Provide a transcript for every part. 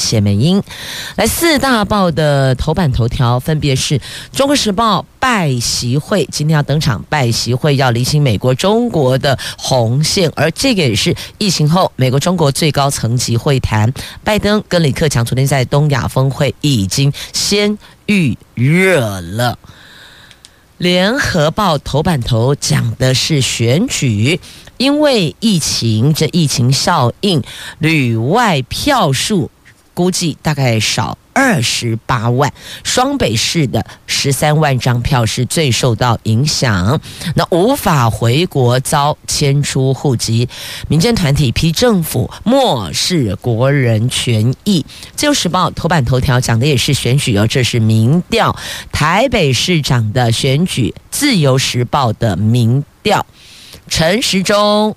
谢美英，来四大报的头版头条分别是《中国时报》拜习会，今天要登场，拜习会要厘清美国、中国的红线，而这个也是疫情后美国、中国最高层级会谈。拜登跟李克强昨天在东亚峰会已经先预热了。联合报头版头讲的是选举，因为疫情，这疫情效应，旅外票数。估计大概少二十八万，双北市的十三万张票是最受到影响，那无法回国遭迁出户籍，民间团体批政府漠视国人权益。自由时报头版头条讲的也是选举哦，这是民调，台北市长的选举，自由时报的民调，陈时中。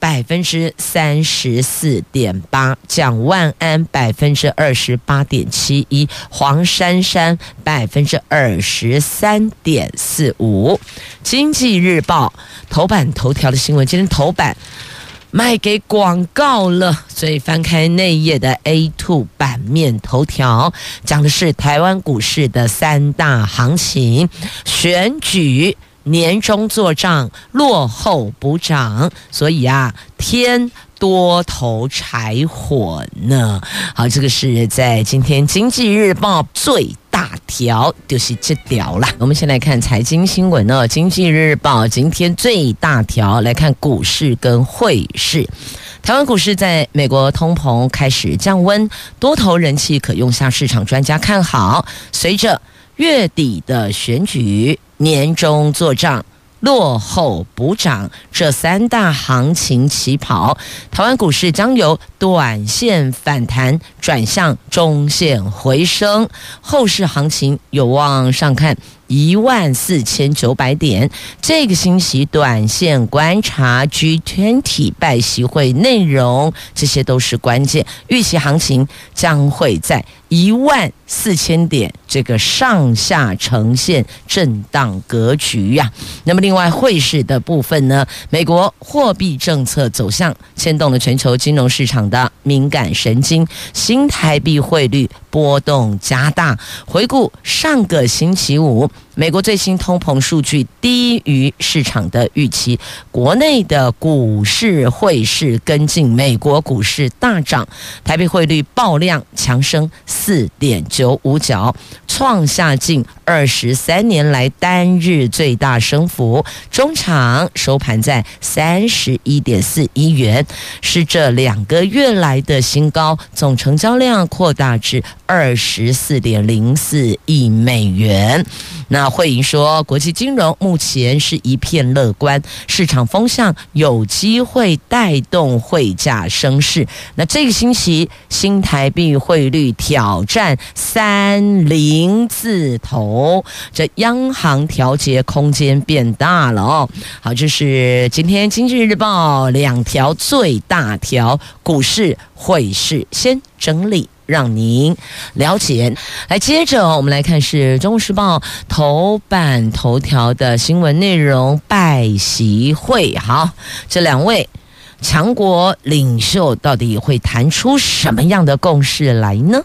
百分之三十四点八，蒋万安百分之二十八点七一，黄珊珊百分之二十三点四五。经济日报头版头条的新闻，今天头版卖给广告了，所以翻开内页的 A two 版面头条，讲的是台湾股市的三大行情，选举。年终做账落后补涨，所以啊，添多头柴火呢。好，这个是在今天《经济日报》最大条，就是这条啦。我们先来看财经新闻呢，《经济日报》今天最大条来看股市跟汇市。台湾股市在美国通膨开始降温，多头人气可用下，市场专家看好，随着月底的选举。年终做账，落后补涨，这三大行情起跑，台湾股市将由短线反弹转向中线回升，后市行情有望上看。一万四千九百点，这个星期短线观察 G20 拜习会内容，这些都是关键。预期行情将会在一万四千点这个上下呈现震荡格局呀、那么，另外汇市的部分呢？美国货币政策走向牵动了全球金融市场的敏感神经，新台币汇率波动加大。回顾上个星期五。美国最新通膨数据低于市场的预期，国内的股市汇市跟进，美国股市大涨，台币汇率爆量强升四点九五角，创下近二十三年来单日最大升幅，中场收盘在三十一点四一元，是这两个月来的新高，总成交量扩大至二十四点零四亿美元。那慧盈说，国际金融目前是一片乐观，市场风向有机会带动汇价升势。那这个星期新台币汇率挑战三零字头，这央行调节空间变大了哦。好，这是今天经济日报两条最大条股市汇市先整理。让您了解。来，接着我们来看是《中国时报》头版头条的新闻内容：拜习会。好，这两位强国领袖到底会谈出什么样的共识来呢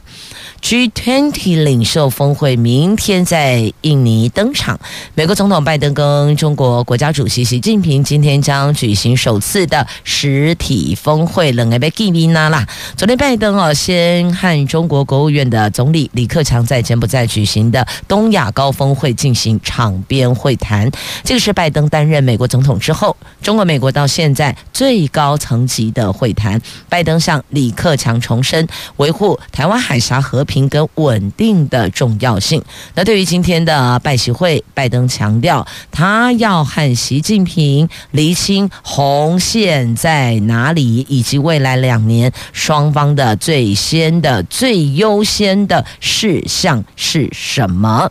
？G20 领袖峰会明天在印尼登场。美国总统拜登跟中国国家主席习近平今天将举行首次的实体峰会。冷爱被记名啦。昨天拜登哦，先和中国国务院的总理李克强在柬埔寨举行的东亚高峰会进行场边会谈。这个是拜登担任美国总统之后，中国美国到现在最高层级的会谈。拜登向李克强重申维护台湾海峡和平。平跟稳定的重要性。那对于今天的拜习会，拜登强调他要和习近平厘清红线在哪里，以及未来两年双方的最先的、最优先的事项是什么，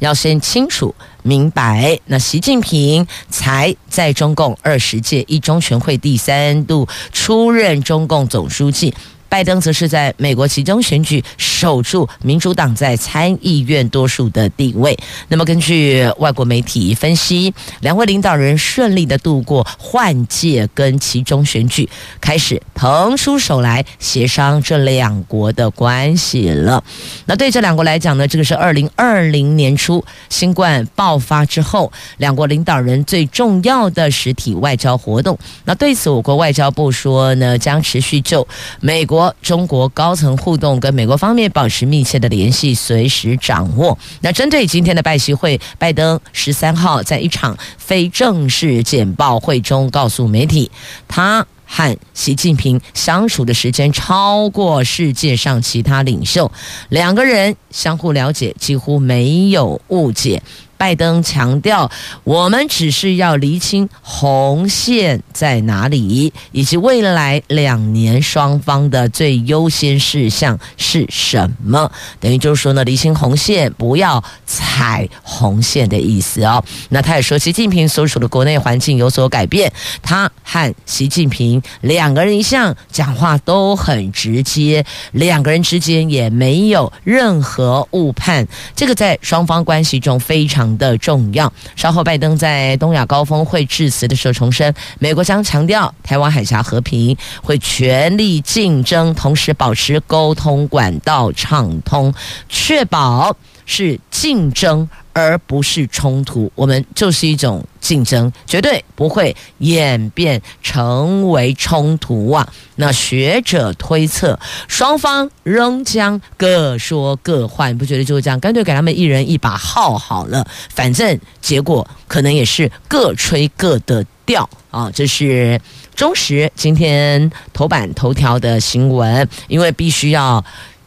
要先清楚明白。那习近平才在中共二十届一中全会第三度出任中共总书记。拜登则是在美国期中选举守住民主党在参议院多数的地位。那么，根据外国媒体分析，两位领导人顺利的度过换届跟其中选举，开始腾出手来协商这两国的关系了。那对这两国来讲呢，这个是二零二零年初新冠爆发之后，两国领导人最重要的实体外交活动。那对此，我国外交部说呢，将持续就美。国中国高层互动跟美国方面保持密切的联系，随时掌握。那针对今天的拜习会，拜登十三号在一场非正式简报会中告诉媒体，他和习近平相处的时间超过世界上其他领袖，两个人相互了解，几乎没有误解。拜登强调，我们只是要厘清红线在哪里，以及未来两年双方的最优先事项是什么。等于就是说呢，厘清红线，不要踩红线的意思哦。那他也说，习近平所处的国内环境有所改变，他和习近平两个人一向讲话都很直接，两个人之间也没有任何误判。这个在双方关系中非常的重要。稍后，拜登在东亚高峰会致辞的时候重申，美国将强调台湾海峡和平，会全力竞争，同时保持沟通管道畅通，确保是竞争。而不是冲突，我们就是一种竞争，绝对不会演变成为冲突啊！那学者推测，双方仍将各说各话，你不觉得就是这样？干脆给他们一人一把号好了，反正结果可能也是各吹各的调啊！这是中时今天头版头条的新闻，因为必须要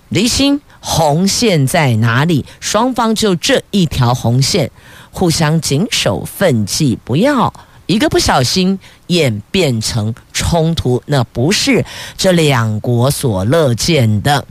离心。红线在哪里？双方就这一条红线，互相谨守分际，不要一个不小心演变成冲突，那不是这两国所乐见的。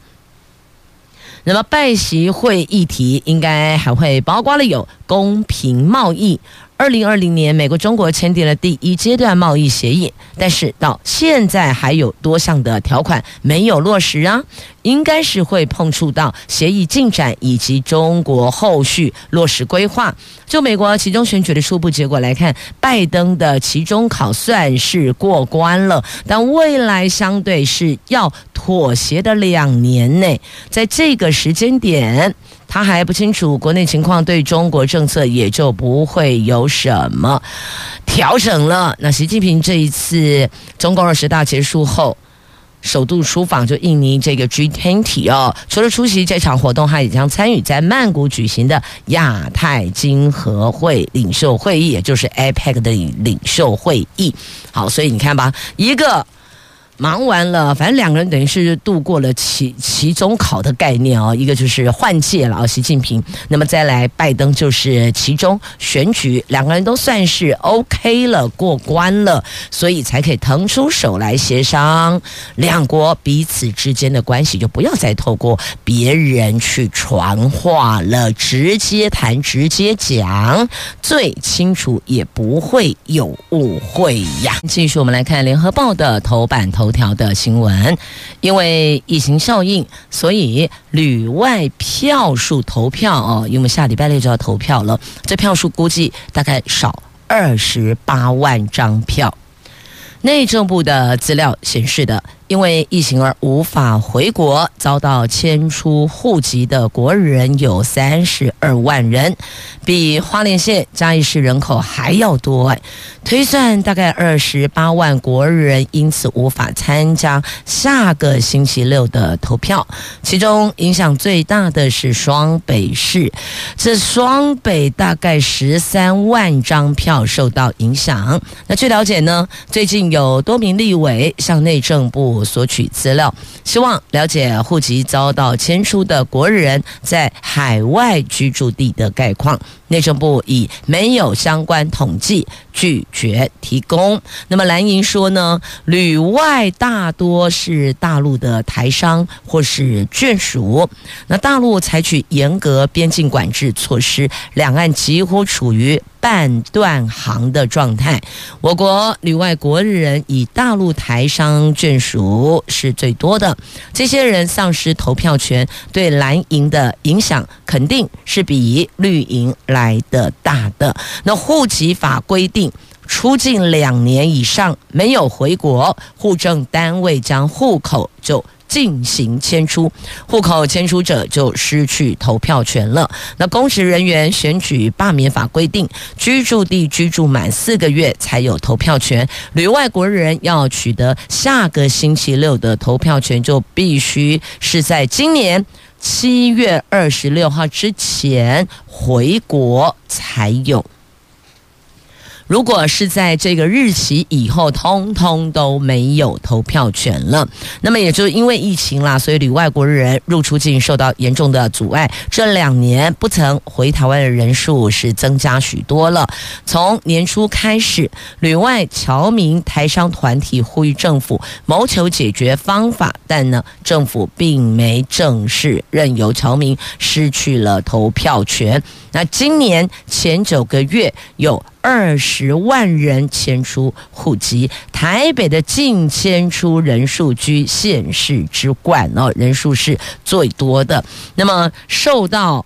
那么拜习会议题应该还会包括了有公平贸易。二零二零年，美国中国签订了第一阶段贸易协议，但是到现在还有多项的条款没有落实啊，应该是会碰触到协议进展以及中国后续落实规划。就美国其中选举的初步结果来看，拜登的期中考算是过关了，但未来相对是要妥协的两年内，在这个时间点。他还不清楚国内情况，对中国政策也就不会有什么调整了。那习近平这一次中共二十大结束后，首度出访就印尼这个 G20 哦，除了出席这场活动，他也将参与在曼谷举行的亚太经合会领袖会议，也就是 APEC 的领袖会议。好，所以你看吧，一个。忙完了，反正两个人等于是度过了期期中考的概念哦，一个就是换届了啊，习近平，那么再来拜登就是其中选举，两个人都算是 OK 了，过关了，所以才可以腾出手来协商，两国彼此之间的关系就不要再透过别人去传话了，直接谈，直接讲，最清楚也不会有误会呀。继续我们来看联合报的头版头。头条的新闻，因为疫情效应，所以旅外票数投票哦，因为下礼拜六就要投票了，这票数估计大概少二十八万张票。内政部的资料显示的。因为疫情而无法回国，遭到迁出户籍的国人有三十二万人，比花莲县嘉义市人口还要多。推算大概二十八万国人因此无法参加下个星期六的投票。其中影响最大的是双北市，这双北大概十三万张票受到影响。那据了解呢，最近有多名立委向内政部。索取资料，希望了解户籍遭到迁出的国人在海外居住地的概况。内政部以没有相关统计，拒绝提供。那么蓝营说呢，旅外大多是大陆的台商或是眷属。那大陆采取严格边境管制措施，两岸几乎处于半断航的状态。我国旅外国人以大陆台商眷属是最多的，这些人丧失投票权，对蓝营的影响肯定是比绿营来的大的。那户籍法规定，出境两年以上没有回国，户政单位将户口就进行迁出，户口迁出者就失去投票权了。那公职人员选举罢免法规定，居住地居住满四个月才有投票权。旅外国人要取得下个星期六的投票权，就必须是在今年七月二十六号之前回国才有。如果是在这个日期以后，通通都没有投票权了，那么也就因为疫情啦，所以旅外国人入出境受到严重的阻碍。这两年不曾回台湾的人数是增加许多了。从年初开始，旅外侨民台商团体呼吁政府谋求解决方法，但呢，政府并没正式，任由侨民失去了投票权。那今年前九个月有二十万人迁出户籍，台北的净迁出人数居县市之冠哦，人数是最多的。那么受到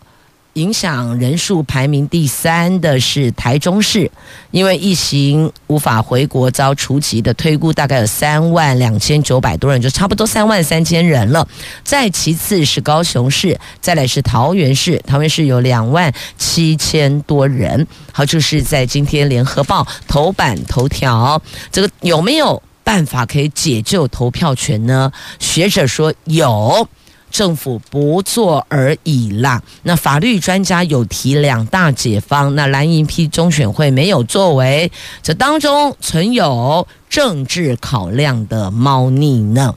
影响人数排名第三的是台中市，因为疫情无法回国遭除籍的推估大概有三万两千九百多人，就差不多三万三千人了。再其次是高雄市，再来是桃园市，桃园市有两万七千多人。好，就是在今天联合报头版头条，这个有没有办法可以解救投票权呢？学者说有。政府不做而已啦。那法律专家有提两大解方，那蓝营批中选会没有作为，这当中存有政治考量的猫腻呢。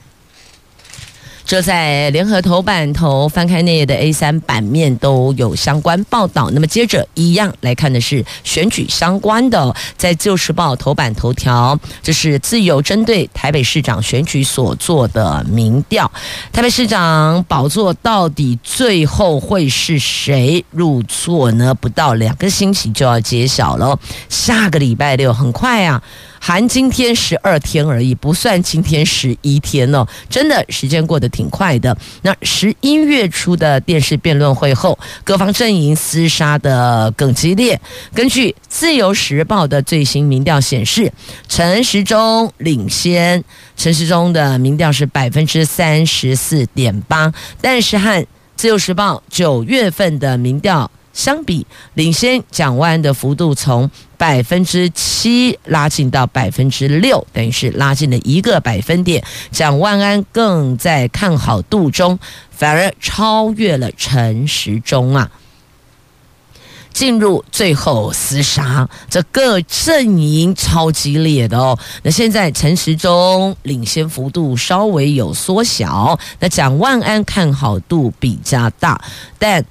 这在联合头版头翻开内页的 A 三版面都有相关报道。那么接着一样来看的是选举相关的，在《旧时报》头版头条，这是自由针对台北市长选举所做的民调。台北市长宝座到底最后会是谁入座呢？不到两个星期就要揭晓了，下个礼拜六很快啊。含今天十二天而已，不算今天十一天哦，真的时间过得挺快的。那十一月初的电视辩论会后，各方阵营厮杀得更激烈。根据《自由时报》的最新民调显示，陈时中领先，陈时中的民调是百分之三十四点八，但是和《自由时报》九月份的民调。相比领先蒋万安的幅度从百分之七拉近到百分之六，等于是拉近了一个百分点。蒋万安更在看好度中，反而超越了陈时中啊！进入最后厮杀，这各阵营超激烈的哦。那现在陈时中领先幅度稍微有缩小，那蒋万安看好度比较大，但。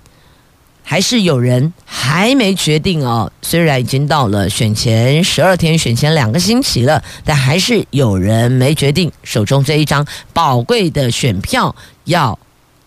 还是有人还没决定哦，虽然已经到了选前十二天，选前两个星期了，但还是有人没决定手中这一张宝贵的选票要。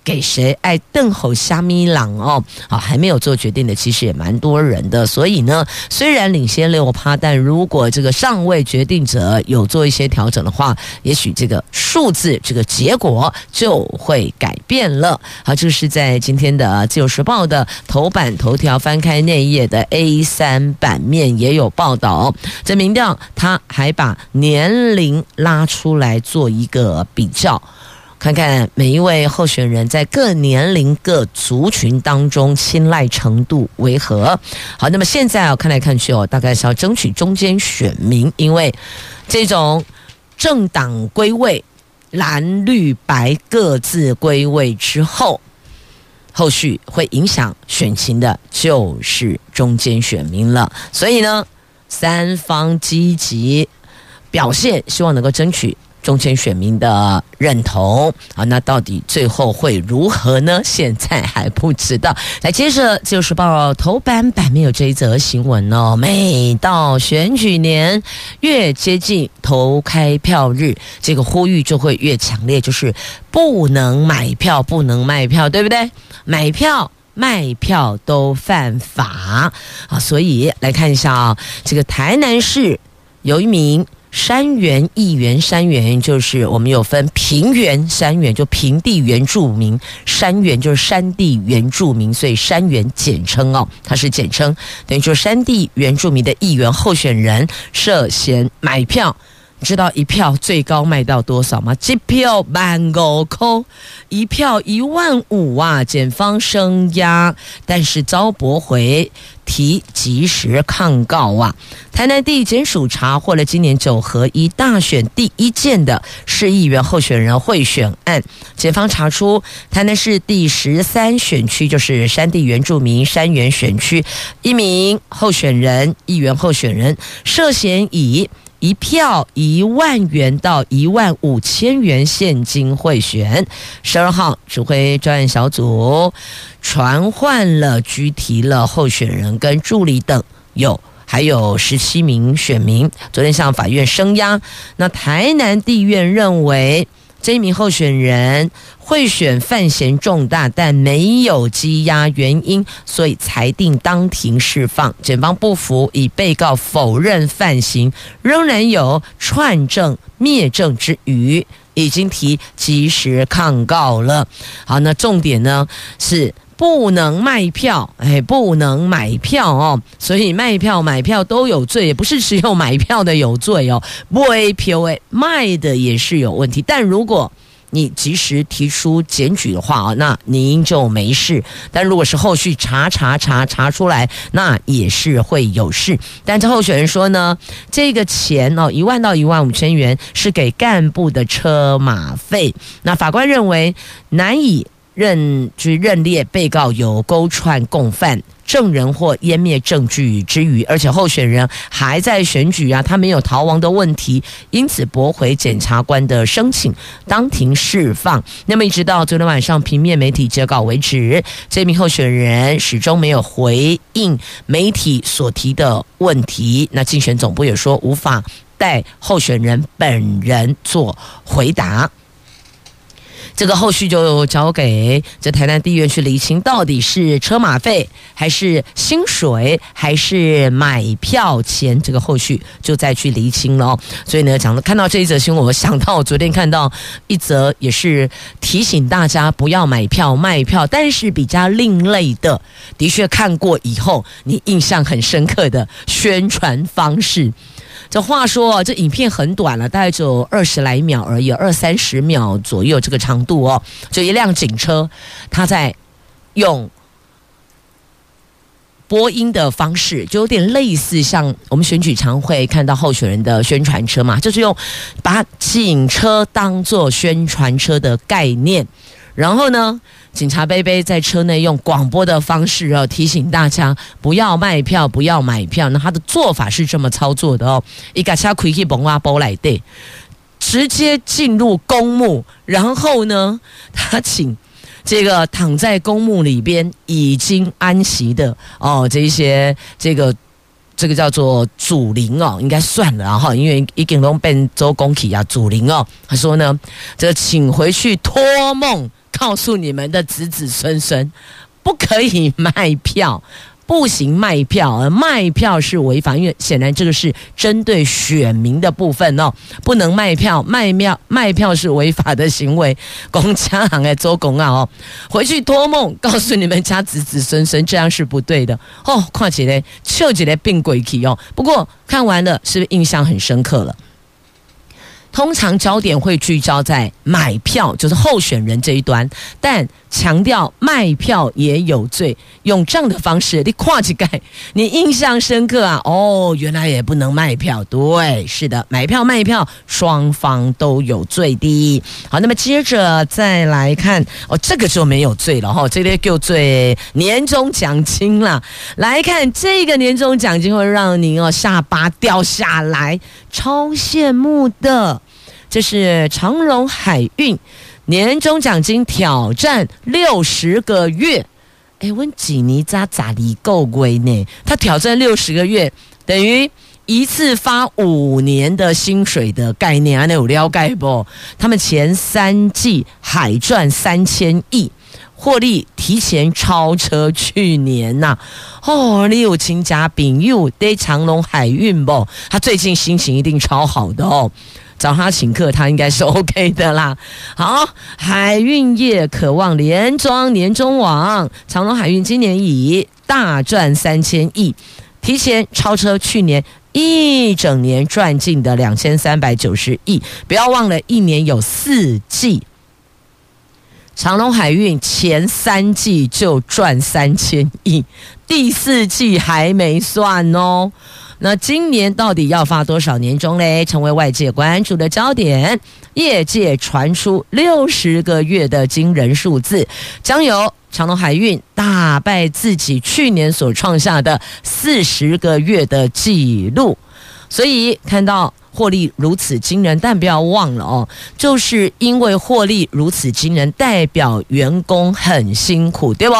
给谁爱邓侯虾米郎哦？好，还没有做决定的，其实也蛮多人的。所以呢，虽然领先六趴，但如果这个尚未决定者有做一些调整的话，也许这个数字、这个结果就会改变了。好，这是在今天的《自由时报》的头版头条，翻开内页的 A 三版面也有报道。这民调他还把年龄拉出来做一个比较。看看每一位候选人在各年龄、各族群当中青睐程度为何？好，那么现在啊，看来看去哦，大概是要争取中间选民，因为这种政党归位、蓝绿白各自归位之后，后续会影响选情的，就是中间选民了。所以呢，三方积极表现，希望能够争取。中间选民的认同啊，那到底最后会如何呢？现在还不知道。来，接着《自由时报》头版版面有这一则新闻哦。每到选举年，越接近投开票日，这个呼吁就会越强烈，就是不能买票，不能卖票，对不对？买票。卖票都犯法啊！所以来看一下啊，这个台南市有一名山原议员，山原就是我们有分平原山原，就平地原住民，山原就是山地原住民，所以山原简称哦，它是简称，等于说山地原住民的议员候选人涉嫌买票。你知道一票最高卖到多少吗？一票万五块，一票一万五啊！检方声押，但是遭驳回，提即时抗告啊！台南地检署查获了今年九合一大选第一件的市议员候选人贿选案，检方查出台南市第十三选区，就是山地原住民山原选区，一名候选人议员候选人涉嫌以。一票一万元到一万五千元现金贿选，十二号指挥专案小组传唤了拘提了候选人跟助理等有还有十七名选民，昨天向法院声押。那台南地院认为这一名候选人。贿选犯嫌重大，但没有羁押原因，所以裁定当庭释放。检方不服，以被告否认犯行，仍然有串证灭证之余，已经提及时抗告了。好，那重点呢是不能卖票，哎，不能买票哦，所以卖票买票都有罪，也不是只有买票的有罪哦，卖票诶，卖的也是有问题。但如果你及时提出检举的话啊，那您就没事。但如果是后续查查查查出来，那也是会有事。但这候选人说呢，这个钱哦，一万到一万五千元是给干部的车马费。那法官认为难以认去认列被告有勾串共犯。证人或湮灭证据之余，而且候选人还在选举啊，他没有逃亡的问题，因此驳回检察官的申请，当庭释放。那么一直到昨天晚上平面媒体截稿为止，这名候选人始终没有回应媒体所提的问题。那竞选总部也说无法代候选人本人做回答。这个后续就交给这台南地院去厘清，到底是车马费还是薪水还是买票钱？这个后续就再去厘清了。所以呢，讲到看到这一则新闻，我想到我昨天看到一则，也是提醒大家不要买票卖票，但是比较另类的，的确看过以后你印象很深刻的宣传方式。这话说，这影片很短了，大概只有二十来秒而已，二三十秒左右这个长度哦。就一辆警车，他在用播音的方式，就有点类似像我们选举常会看到候选人的宣传车嘛，就是用把警车当做宣传车的概念，然后呢。警察杯杯在车内用广播的方式哦，提醒大家不要卖票，不要买票。那他的做法是这么操作的哦，一个车开去蒙阿波来对，直接进入公墓，然后呢，他请这个躺在公墓里边已经安息的哦，这一些这个这个叫做祖灵哦，应该算了哈，因为已经都变周公体啊，祖灵哦，他说呢，这请回去托梦。告诉你们的子子孙孙，不可以卖票，不行卖票，而卖票是违法，因为显然这个是针对选民的部分哦，不能卖票，卖票卖票是违法的行为。公家行来做公啊哦，回去托梦告诉你们家子子孙孙，这样是不对的哦。况且呢，就起来病鬼气哦。不过看完了，是不是印象很深刻了？通常焦点会聚焦在买票，就是候选人这一端，但强调卖票也有罪，用这样的方式，你跨起盖，你印象深刻啊？哦，原来也不能卖票，对，是的，买票卖票双方都有罪的。好，那么接着再来看，哦，这个就没有罪了哈、哦，这个就罪年终奖金了。来看这个年终奖金会让您哦下巴掉下来，超羡慕的。这是长荣海运年终奖金挑战六十个月。哎，问几尼扎咋离够贵呢？他挑战六十个月，等于一次发五年的薪水的概念啊？那有了解不？他们前三季海赚三千亿。获利提前超车去年呐、啊！哦，你有亲家朋友对长隆海运不？他最近心情一定超好的哦，找他请客，他应该是 OK 的啦。好，海运业渴望连庄年终王，长隆海运今年以大赚三千亿，提前超车去年一整年赚进的两千三百九十亿。不要忘了，一年有四季。长隆海运前三季就赚三千亿，第四季还没算哦。那今年到底要发多少年终嘞？成为外界关注的焦点。业界传出六十个月的惊人数字，将由长荣海运打败自己去年所创下的四十个月的记录。所以看到。获利如此惊人，但不要忘了哦，就是因为获利如此惊人，代表员工很辛苦，对不？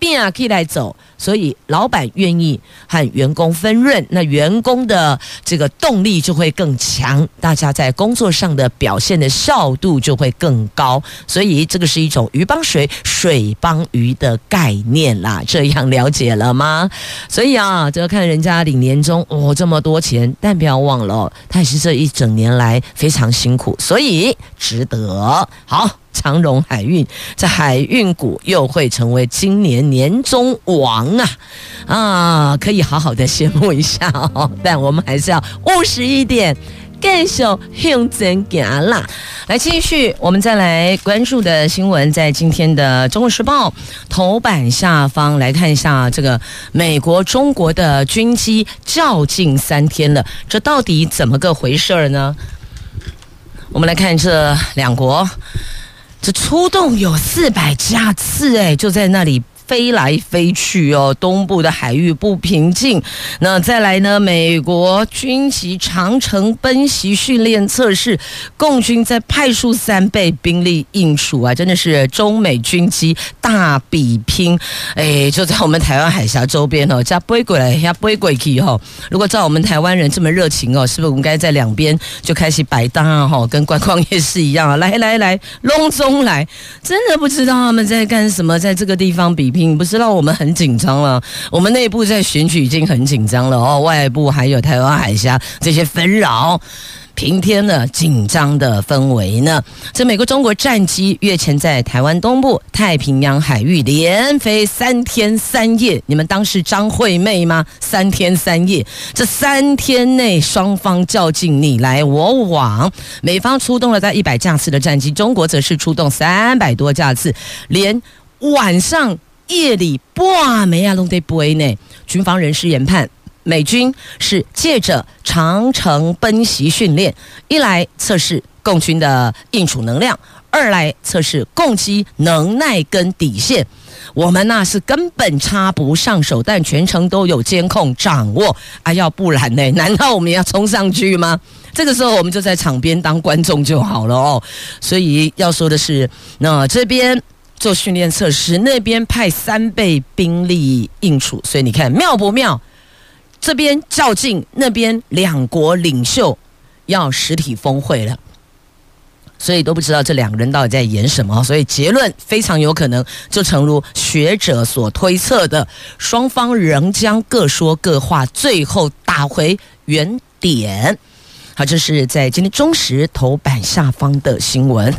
变啊，可以来走。所以老板愿意和员工分润，那员工的这个动力就会更强，大家在工作上的表现的效度就会更高。所以这个是一种鱼帮水，水帮鱼的概念啦。这样了解了吗？所以啊，这个看人家领年终哦，这么多钱，但不要忘了，他也是这一整年来非常辛苦，所以值得。好。长荣海运这海运股又会成为今年年终王啊！啊，可以好好的羡慕一下哦。但我们还是要务实一点，继续向前行啦。来，继续我们再来关注的新闻，在今天的《中国时报》头版下方来看一下，这个美国、中国的军机较劲三天了，这到底怎么个回事儿呢？我们来看这两国。这出动有四百架次，哎，就在那里。飞来飞去哦，东部的海域不平静。那再来呢？美国军机长城奔袭训练测试，共军在派出三倍兵力应处啊！真的是中美军机大比拼。哎，就在我们台湾海峡周边哦，加飞过来，加飞过去哦。如果照我们台湾人这么热情哦，是不是我们该在两边就开始摆档啊？哈，跟观光夜市一样啊！来来来，隆中来，真的不知道他们在干什么，在这个地方比拼。你不知道我们很紧张了，我们内部在选举已经很紧张了哦，外部还有台湾海峡这些纷扰，平添了紧张的氛围呢。这美国、中国战机月前在台湾东部太平洋海域连飞三天三夜，你们当是张惠妹吗？三天三夜，这三天内双方较劲你来我往，美方出动了在一百架次的战机，中国则是出动三百多架次，连晚上。夜里半没啊，拢在飞呢。军方人士研判，美军是借着长城奔袭训练，一来测试共军的应处能量，二来测试共机能耐跟底线。我们那、是根本插不上手，但全程都有监控掌握。啊，要不然呢？难道我们要冲上去吗？这个时候我们就在场边当观众就好了哦。所以要说的是，那这边。做训练测试，那边派三倍兵力应处，所以你看妙不妙？这边较劲，那边两国领袖要实体峰会了，所以都不知道这两个人到底在演什么。所以结论非常有可能就诚如学者所推测的，双方仍将各说各话，最后打回原点。好，这是在今天中时头版下方的新闻。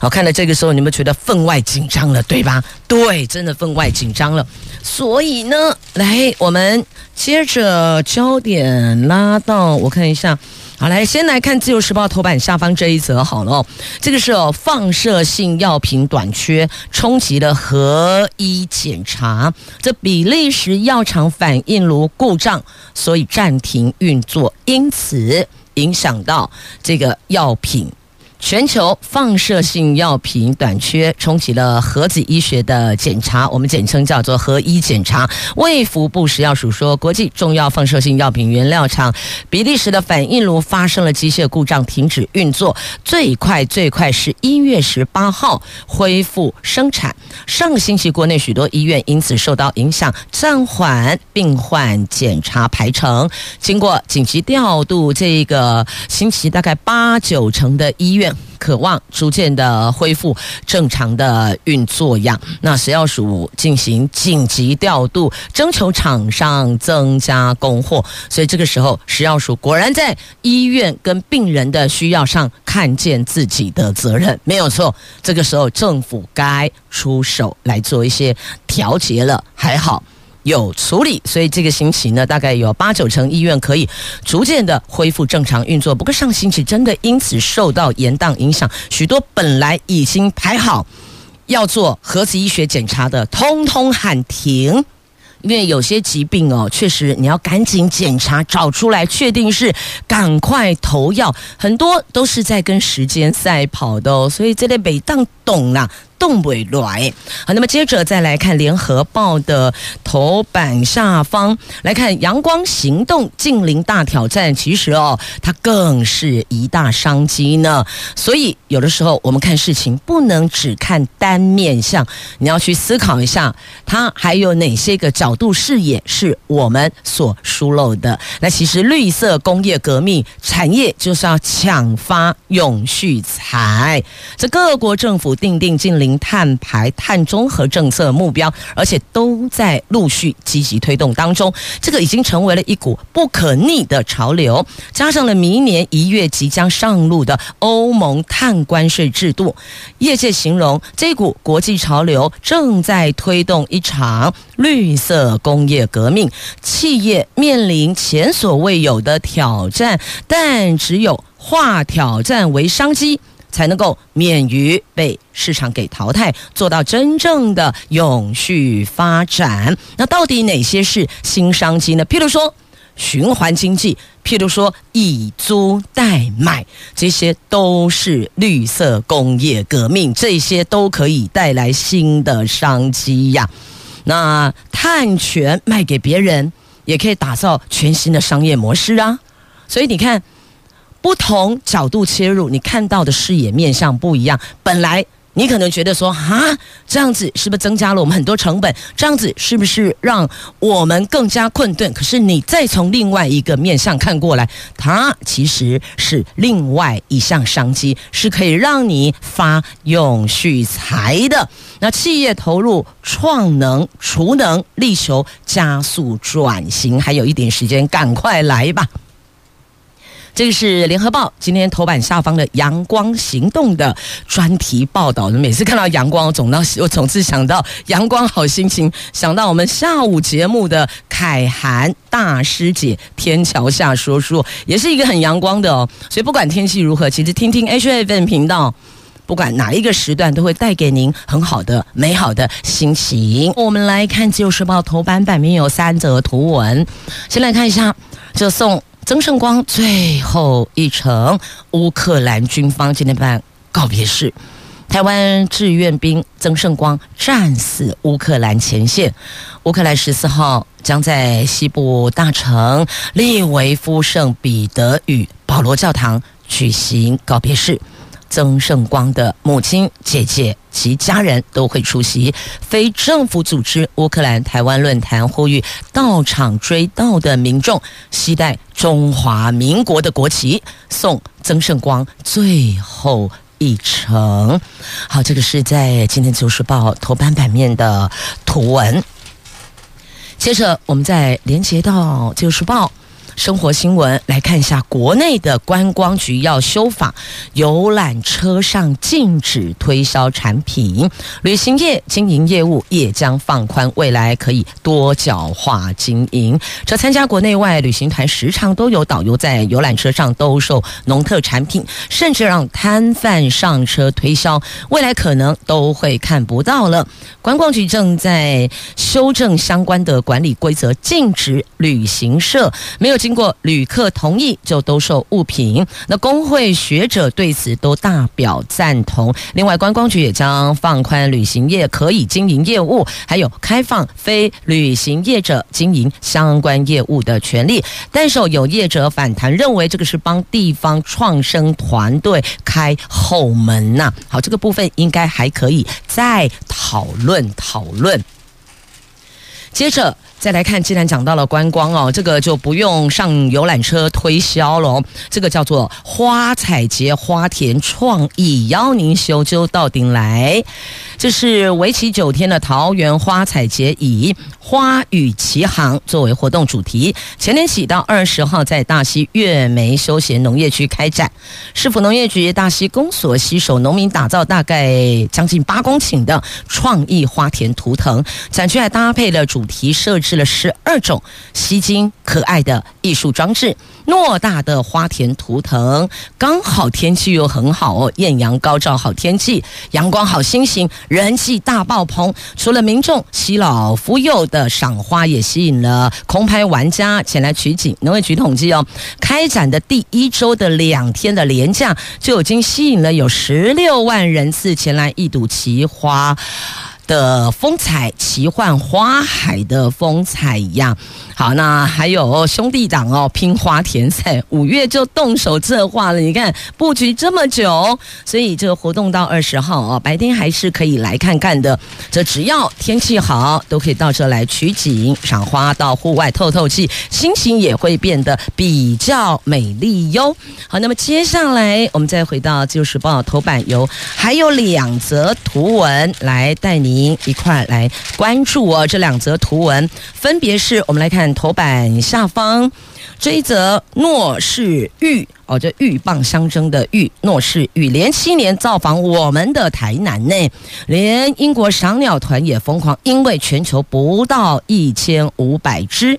好，看到这个时候，你们觉得分外紧张了，对吧？对，真的分外紧张了。所以呢，来，我们接着焦点拉到，我看一下。好，来，先来看《自由时报》头版下方这一则好了。这个是哦，放射性药品短缺冲击了核一检查，这比利时药厂反应炉故障，所以暂停运作，因此。影响到这个药品全球放射性药品短缺，冲击了核子医学的检查，我们简称叫做核医检查。卫福部食药署说，国际重要放射性药品原料厂比利时的反应炉发生了机械故障，停止运作，最快最快是一月十八号恢复生产。上个星期，国内许多医院因此受到影响，暂缓病患检查排程。经过紧急调度，这个星期大概八九成的医院。渴望逐渐的恢复正常的运作样，那食药署进行紧急调度，征求厂商增加供货，所以这个时候食药署果然在医院跟病人的需要上看见自己的责任，没有错。这个时候政府该出手来做一些调节了，还好。有处理，所以这个星期呢，大概有八九成医院可以逐渐的恢复正常运作。不过上星期真的因此受到延宕影响，许多本来已经排好要做核磁医学检查的，通通喊停。因为有些疾病哦，确实你要赶紧检查找出来，确定是赶快投药，很多都是在跟时间赛跑的哦。所以这类每当懂了。动不来。好，那么接着再来看《联合报》的头版下方，来看“阳光行动近邻大挑战”。其实哦，它更是一大商机呢。所以有的时候我们看事情不能只看单面相，你要去思考一下，它还有哪些个角度视野是我们所疏漏的。那其实绿色工业革命产业就是要抢发永续财，这各国政府定定近邻碳排、碳中和政策目标，而且都在陆续积极推动当中。这个已经成为了一股不可逆的潮流。加上了明年一月即将上路的欧盟碳关税制度，业界形容这股国际潮流正在推动一场绿色工业革命，企业面临前所未有的挑战，但只有化挑战为商机。才能够免于被市场给淘汰，做到真正的永续发展。那到底哪些是新商机呢？譬如说循环经济，譬如说以租代买，这些都是绿色工业革命，这些都可以带来新的商机呀。那碳权卖给别人，也可以打造全新的商业模式啊。所以你看。不同角度切入，你看到的视野面向不一样。本来你可能觉得说啊，这样子是不是增加了我们很多成本？这样子是不是让我们更加困顿？可是你再从另外一个面向看过来，它其实是另外一项商机，是可以让你发永续财的。那企业投入创能、储能，力求加速转型，还有一点时间，赶快来吧。这个是联合报今天头版下方的“阳光行动”的专题报道。每次看到阳光，我总到我总是想到阳光好心情，想到我们下午节目的凯涵大师姐天桥下说书，也是一个很阳光的哦。所以不管天气如何，其实听听 HFM 频道，不管哪一个时段，都会带给您很好的、美好的心情。我们来看《自由时报》头版版面有三则图文，先来看一下，就送。曾圣光最后一程，乌克兰军方今天办告别式。台湾志愿兵曾圣光战死乌克兰前线，乌克兰十四号将在西部大城利维夫圣彼得与保罗教堂举行告别式。曾圣光的母亲、姐姐及家人都会出席。非政府组织乌克兰台湾论坛呼吁到场追悼的民众携带中华民国的国旗，送曾圣光最后一程。好，这个是在今天《旧时报》头版版面的图文。接着，我们再连接到《旧时报》。生活新闻来看一下，国内的观光局要修法，游览车上禁止推销产品，旅行业经营业务也将放宽，未来可以多角化经营。这参加国内外旅行团时常都有导游在游览车上兜售农特产品，甚至让摊贩上车推销，未来可能都会看不到了。观光局正在修正相关的管理规则，禁止旅行社没有经过旅客同意就兜售物品。那工会学者对此都大表赞同。另外，观光局也将放宽旅行业可以经营业务，还有开放非旅行业者经营相关业务的权利。但是有业者反弹，认为这个是帮地方创生团队开后门呐、好，这个部分应该还可以再讨论讨论。接着。再来看，既然讲到了观光哦，这个就不用上游览车推销了哦。这个叫做花彩节花田创意，邀您修究到顶来。这是为期九天的桃园花彩节，以花语齐航作为活动主题。前天起到二十号，在大溪月梅休闲农业区开展。市府农业局大溪公所携手农民打造大概将近八公顷的创意花田图腾，展区还搭配了主题设置。试了十二种吸睛可爱的艺术装置，偌大的花田图腾，刚好天气又很好哦，艳阳高照，好天气，阳光好心情，人气大爆棚。除了民众老妇幼的赏花，也吸引了空拍玩家前来取景。农业局统计哦，开展的第一周的两天的连假，就已经吸引了有十六万人次前来一睹奇花。的风采，奇幻花海的风采一样。好，那还有兄弟档哦，拼花田赛，五月就动手策划了。你看布局这么久，所以这个活动到二十号哦，白天还是可以来看看的。这只要天气好，都可以到这来取景、赏花，到户外透透气，心情也会变得比较美丽哟。好，那么接下来我们再回到《自由时报》头版，有还有两则图文来带。您一块来关注哦，这两则图文分别是我们来看头版下方追责诺氏玉哦，这鹬蚌相争的鹬诺世玉连七年造访我们的台南呢，连英国赏鸟团也疯狂，因为全球不到一千五百只。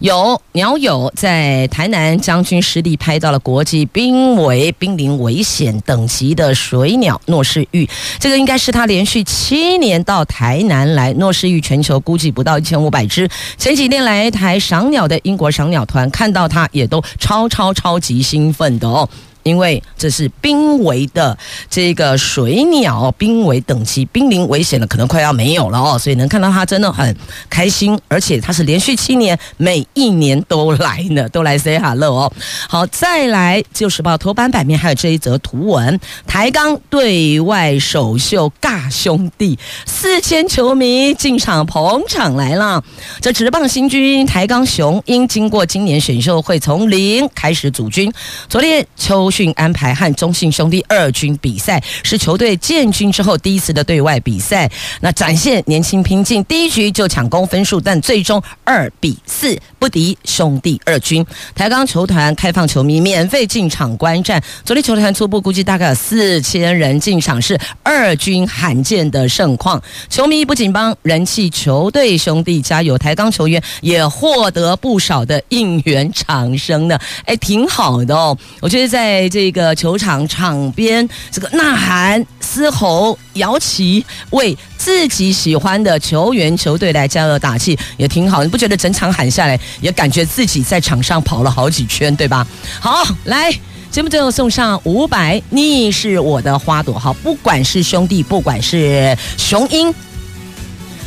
有鸟友在台南将军湿地拍到了国际濒危濒临危险等级的水鸟诺氏玉，这个应该是他连续七年到台南来。诺氏玉全球估计不到一千五百只。前几天来台赏鸟的英国赏鸟团看到它，也都超超超级兴奋的哦。因为这是濒危的这个水鸟，濒危等级，濒临危险的，可能快要没有了哦，所以能看到它真的很开心，而且它是连续七年，每一年都来呢，都来 say hello 哦。好，再来就是报头版版面还有这一则图文，台钢对外首秀尬兄弟，四千球迷进场捧场来了。这职棒新军台钢雄鹰经过今年选秀会从零开始组军，昨天秋。训安排和中信兄弟二军比赛，是球队建军之后第一次的对外比赛。那展现年轻拼劲，第一局就抢攻分数，但最终二比四不敌兄弟二军。台钢球团开放球迷免费进场观战。昨天球团初步估计大概有四千人进场，是二军罕见的盛况。球迷不仅帮人气球队兄弟加油，台钢球员也获得不少的应援掌声呢。哎，挺好的哦，我觉得在。在这个球场场边，这个呐喊、嘶吼、摇旗，为自己喜欢的球员、球队来加油打气，也挺好。你不觉得整场喊下来，也感觉自己在场上跑了好几圈，对吧？好，来，节目最后送上五百，你是我的花朵。好，不管是兄弟，不管是雄鹰，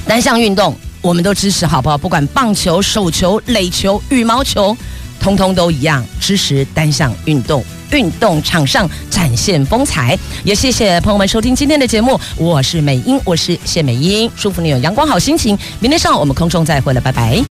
单项运动我们都支持，好不好？不管棒球、手球、垒球、羽毛球，通通都一样，支持单项运动。运动场上展现风采，也谢谢朋友们收听今天的节目。我是美英，我是谢美英，祝福你有阳光好心情。明天上午我们空中再会了，拜拜。